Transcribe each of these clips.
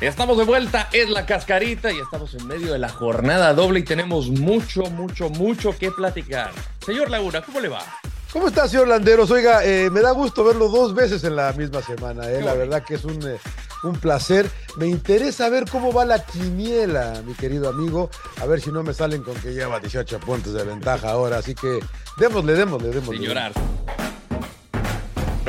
Estamos de vuelta, es la cascarita y estamos en medio de la jornada doble y tenemos mucho, mucho, mucho que platicar. Señor Laguna, ¿cómo le va? ¿Cómo está, señor Landeros? Oiga, eh, me da gusto verlo dos veces en la misma semana. Eh. La verdad que es un, eh, un placer. Me interesa ver cómo va la quiniela, mi querido amigo. A ver si no me salen con que lleva 18 puntos de ventaja ahora. Así que démosle, démosle, démosle. Sin llorar.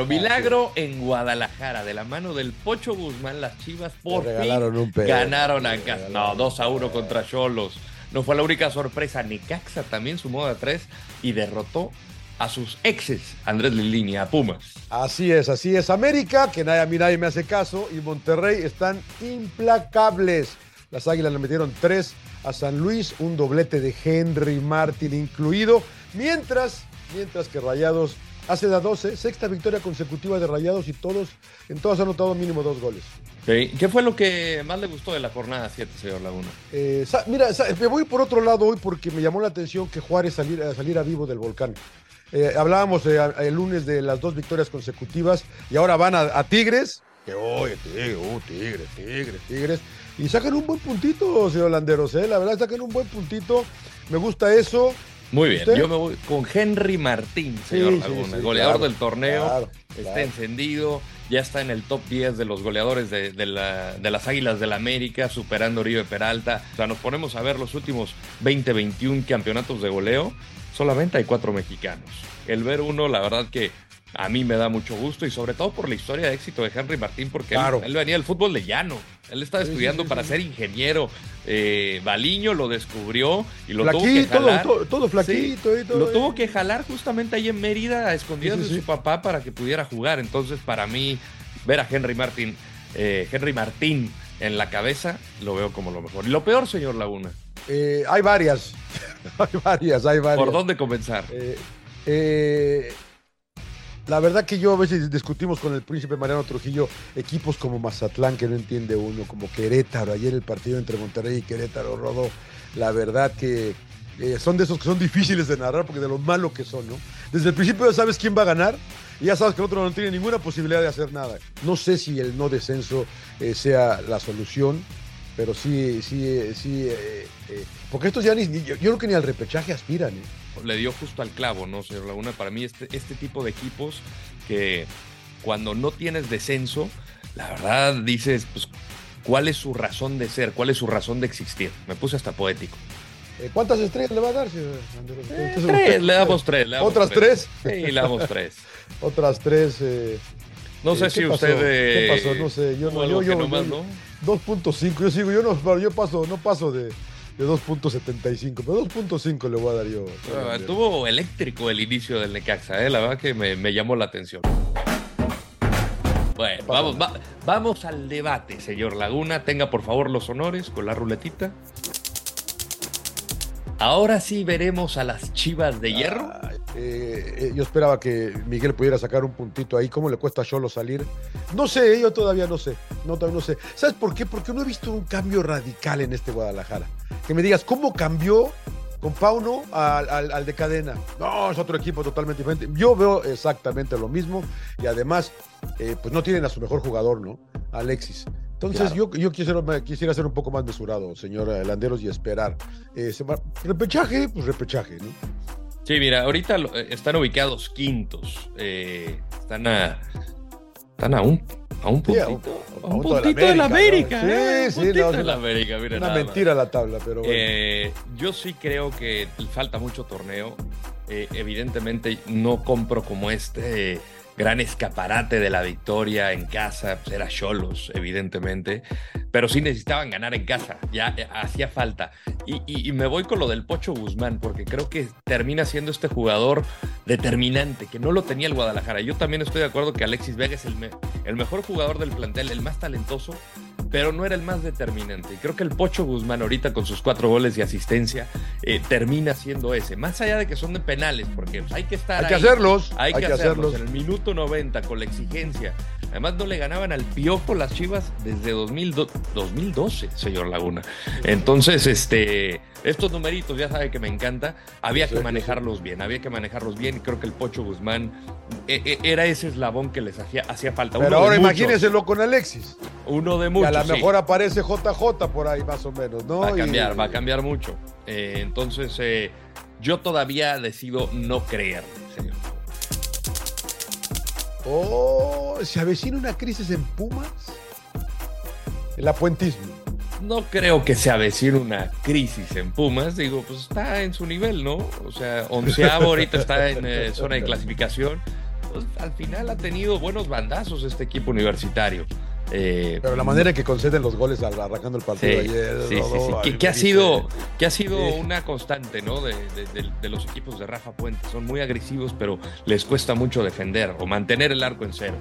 Milagro en Guadalajara, de la mano del Pocho Guzmán, las Chivas por fin regalaron un pedo. ganaron No, 2 a 1 contra Cholos. No fue la única sorpresa. Necaxa también sumó a 3 y derrotó a sus exes, Andrés Lilini, a Pumas. Así es, así es. América, que nadie, a mí nadie me hace caso, y Monterrey están implacables. Las Águilas le metieron tres a San Luis, un doblete de Henry Martin incluido, mientras, mientras que Rayados hace la 12, sexta victoria consecutiva de Rayados y todos, en todas han anotado mínimo dos goles. Sí. ¿Qué fue lo que más le gustó de la jornada 7, señor Laguna? Eh, mira, me voy por otro lado hoy porque me llamó la atención que Juárez saliera, saliera vivo del volcán. Eh, hablábamos eh, el lunes de las dos victorias consecutivas y ahora van a, a Tigres. Que oye, Tigres, uh, Tigres, Tigres, Tigres. Y sacan un buen puntito, señor Landeros, ¿eh? La verdad, sacan un buen puntito. Me gusta eso. Muy bien, ¿Usted? yo me voy con Henry Martín, señor Sí, Laguna, sí, goleador claro, del torneo, claro, está claro. encendido, ya está en el top 10 de los goleadores de, de la- de las Águilas del la América, superando a Oribe Peralta. O sea, nos ponemos a ver los últimos 20, 21 campeonatos de goleo, solamente hay cuatro mexicanos. El ver uno, la verdad que a mí me da mucho gusto y sobre todo por la historia de éxito de Henry Martín, porque él- él, venía del fútbol de llano. Él estaba Sí, sí, estudiando sí, para ser ingeniero. Eh, Baliño lo descubrió y lo tuvo que jalar. todo, todo flaquito y todo. Lo tuvo que jalar justamente ahí en Mérida a escondidas de su papá para que pudiera jugar. Entonces, para mí, ver a Henry Martín, eh, Henry Martín en la cabeza, lo veo como lo mejor. Y lo peor, señor Laguna, Eh, hay varias. hay varias, hay varias. ¿por dónde comenzar? Eh, eh, la verdad que yo a veces discutimos con el príncipe Mariano Trujillo equipos como Mazatlán que no entiende uno, como Querétaro, ayer el partido entre Monterrey y Querétaro rodó, la verdad que eh, son de esos que son difíciles de narrar porque de lo malo que son, ¿no? Desde el principio ya sabes quién va a ganar y ya sabes que el otro no tiene ninguna posibilidad de hacer nada. No sé si el no descenso eh, sea la solución, pero sí, sí, sí, eh, eh, porque estos ya ni, yo, yo creo que ni al repechaje aspiran, ¿eh? Le dio justo al clavo, ¿no, señor Laguna? Para mí, este, este tipo de equipos que cuando no tienes descenso, la verdad dices, pues, ¿cuál es su razón de ser? ¿Cuál es su razón de existir? Me puse hasta poético. Eh, ¿Cuántas estrellas le va a dar, señor Landeros? Eh, tres, le damos tres. le damos ¿Otras tres? Sí, le damos tres. Otras tres. eh, No sé ¿qué si pasó? usted. ¿Qué pasó? No sé. Yo no. Yo, yo, nomás, yo- ¿no? 2.5. Yo sigo. Yo no, yo paso, no paso de, de 2.75. Pero 2.5 le voy a dar yo. Ah, Estuvo eléctrico el inicio del Necaxa, ¿eh? la verdad que me, me llamó la atención. Bueno, vamos, va- vamos al debate, señor Laguna. Tenga por favor los honores con la ruletita. Ahora sí veremos a las chivas de hierro. Eh, eh, yo esperaba que Miguel pudiera sacar un puntito ahí. ¿Cómo le cuesta a Cholo salir? No sé, yo todavía no sé. No, todavía no sé. ¿Sabes por qué? Porque no he visto un cambio radical en este Guadalajara. Que me digas, ¿cómo cambió con Pauno al, al- al de cadena? No, es otro equipo totalmente diferente. Yo veo exactamente lo mismo y además, eh, pues no tienen a su mejor jugador, ¿no? Alexis. Entonces Claro. yo, yo quisiera, quisiera ser un poco más mesurado, señor Landeros, y esperar. Eh, repechaje, pues repechaje, ¿no? Sí, mira, ahorita eh, están ubicados quintos. eh, están a. Están a un, a un Sí, a puntito. un- a un un punto de la puntito de la América, América. ¿no? ¿eh? Sí, Un sí, puntito no, de la América, mira Una nada más. mentira la tabla, pero bueno. Eh, yo sí creo que falta mucho torneo. Eh, evidentemente no compro como este gran escaparate de la victoria en casa. Era Cholos, evidentemente. Pero sí necesitaban ganar en casa. Ya eh, hacía falta. Y, me voy con lo del Pocho Guzmán, porque creo que termina siendo este jugador determinante, que no lo tenía el Guadalajara. Yo también estoy de acuerdo que Alexis Vega es el, el mejor jugador del plantel, el más talentoso, pero no era el más determinante. Y creo que el Pocho Guzmán ahorita con sus cuatro goles y asistencia eh, termina siendo ese. Más allá de que son de penales, porque hay que estar... Hay que hacerlos. Hay, que, hacerlos. En el minuto 90 con la exigencia. Además no le ganaban al Piojo las Chivas desde 2012, señor Laguna. Entonces, este, estos numeritos ya sabe que me encanta. Había que manejarlos bien, había que manejarlos bien. Y creo que el Pocho Guzmán eh, eh, era ese eslabón que les hacía, hacía falta. Pero ahora imagínenselo con Alexis. Uno de muchos. a lo mejor aparece JJ por ahí más o menos, ¿no? Va a cambiar, va a cambiar mucho. Eh, entonces, yo todavía decido no creer. Oh, ¿se avecina una crisis en Pumas? El apuentismo. No creo que se avecine una crisis en Pumas. Digo, pues está en su nivel, ¿no? O sea, onceavo ahorita está en zona de clasificación. Pues al final ha tenido buenos bandazos este equipo universitario. Eh, Pero la manera en que conceden los goles arrancando el partido ayer. Sí, sí, sí. Que, ha sido, que ha sido una constante ¿no? De, de, los equipos de Rafa Puente. Son muy agresivos, pero les cuesta mucho defender o mantener el arco en cero.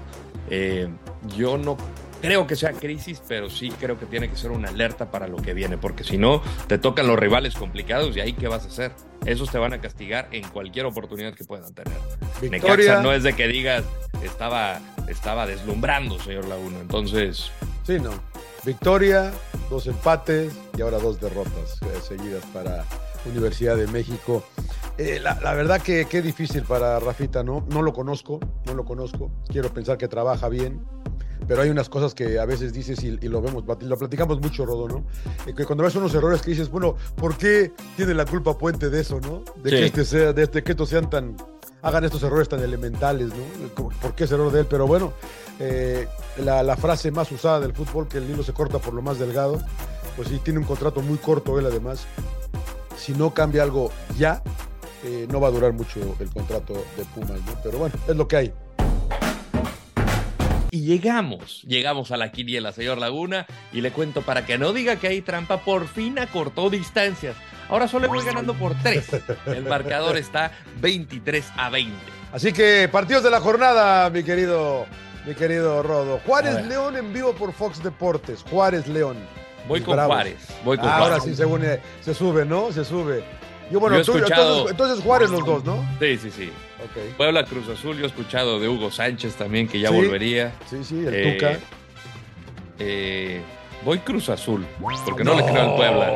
Eh, yo no creo que sea crisis, pero sí creo que tiene que ser una alerta para lo que viene, porque si no, te tocan los rivales complicados y ahí qué vas a hacer. Esos te van a castigar en cualquier oportunidad que puedan tener. Victoria. no es de que digas, estaba, estaba deslumbrando, señor Laguna. Entonces. Sí, no. Victoria, dos empates y ahora dos derrotas eh, seguidas para Universidad de México. Eh, la, la, verdad que qué difícil para Rafita, ¿no? No lo conozco, no lo conozco. Quiero pensar que trabaja bien, pero hay unas cosas que a veces dices y, lo vemos, lo platicamos mucho, Rodo, ¿no? Eh, que cuando ves unos errores que dices, bueno, ¿por qué tiene la culpa Puente de eso, no? De que este sea, de este, que estos sean tan, hagan estos errores tan elementales, ¿no? ¿Por qué es error de él? Pero bueno, eh, la, frase más usada del fútbol, que el hilo se corta por lo más delgado, pues sí, tiene un contrato muy corto él además. Si no cambia algo ya, eh, no va a durar mucho el contrato de Pumas, ¿no? Pero bueno, es lo que hay. Y llegamos, llegamos a la quiniela, señor Laguna, y le cuento para que no diga que hay trampa, por fin acortó distancias. Ahora solo voy ganando por tres. El marcador está 23 a 20. Así que partidos de la jornada, mi querido, mi querido Rodo. Juárez León en vivo por Fox Deportes. Juárez León. Voy con Juárez. Voy con Ahora sí se, se sube, ¿no? Se sube. Yo, bueno, entonces, Juárez los dos, ¿no? Sí, sí, sí. Okay. Puebla Cruz Azul, yo he escuchado de Hugo Sánchez también, que ya volvería. Sí, sí, el eh, Tuca. Eh, voy Cruz Azul, porque no, le creo al Puebla.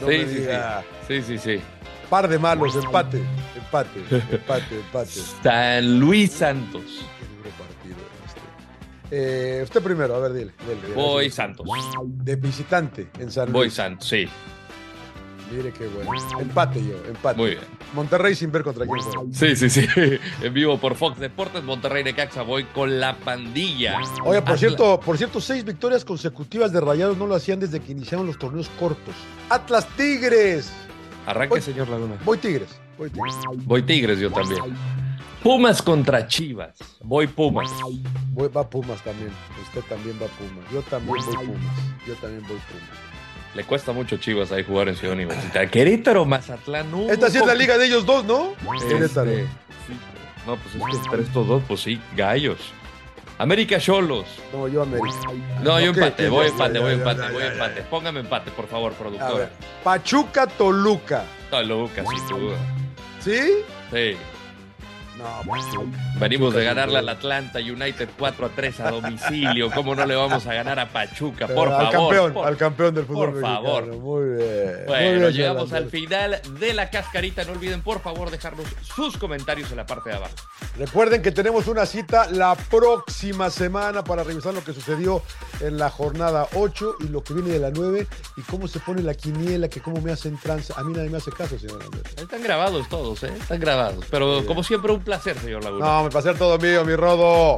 No sí, sí, sí, sí, sí, sí. Par de malos, empate, empate, empate, empate. San Luis Santos. Eh, usted primero, a ver, dile. voy Santos. De visitante en San Luis. Voy Santos, sí. Mire qué bueno. Empate yo, empate. Muy bien. Monterrey sin ver contra quién juega. Sí, sí, sí. En vivo por Fox Deportes, Monterrey de Caxa. Voy con la pandilla. Oye, por cierto, por cierto, seis victorias consecutivas de Rayados no lo hacían desde que iniciaron los torneos cortos. Atlas Tigres. Arranque, señor Laguna. Voy Tigres. Voy Tigres. Voy Tigres yo también. Pumas contra Chivas. Voy Pumas. Voy, va Pumas también. Usted también va Pumas. Yo también voy Pumas. Yo también voy Pumas. Le cuesta mucho Chivas ahí jugar en Ciudad Universitaria. Querétaro, Mazatlán, no. Esta sí es la liga de ellos dos, ¿no? Este, Querétaro. no, pues es que entre estos dos, pues sí, gallos. América Cholos. No, yo América. No, yo empate, voy empate, voy empate, voy empate. Póngame empate, por favor, productor. Pachuca Toluca. Toluca, sin duda. ¿Sí? Sí. Venimos de ganarle al Atlanta United 4 a 3 a domicilio. ¿Cómo no le vamos a ganar a Pachuca? Por favor. Al campeón, al campeón del fútbol. Por favor. Muy bien. Bueno, llegamos al final de la cascarita. No olviden, por favor, dejarnos sus comentarios en la parte de abajo. Recuerden que tenemos una cita la próxima semana para revisar lo que sucedió en la jornada 8 y lo que viene de la 9 y cómo se pone la quiniela, que cómo me hacen trans. A mí nadie me hace caso, señor Andrés. Están grabados todos, ¿eh? Están grabados. Pero como siempre, un placer, señor Laguna. No, me placer todo mío, mi rodo.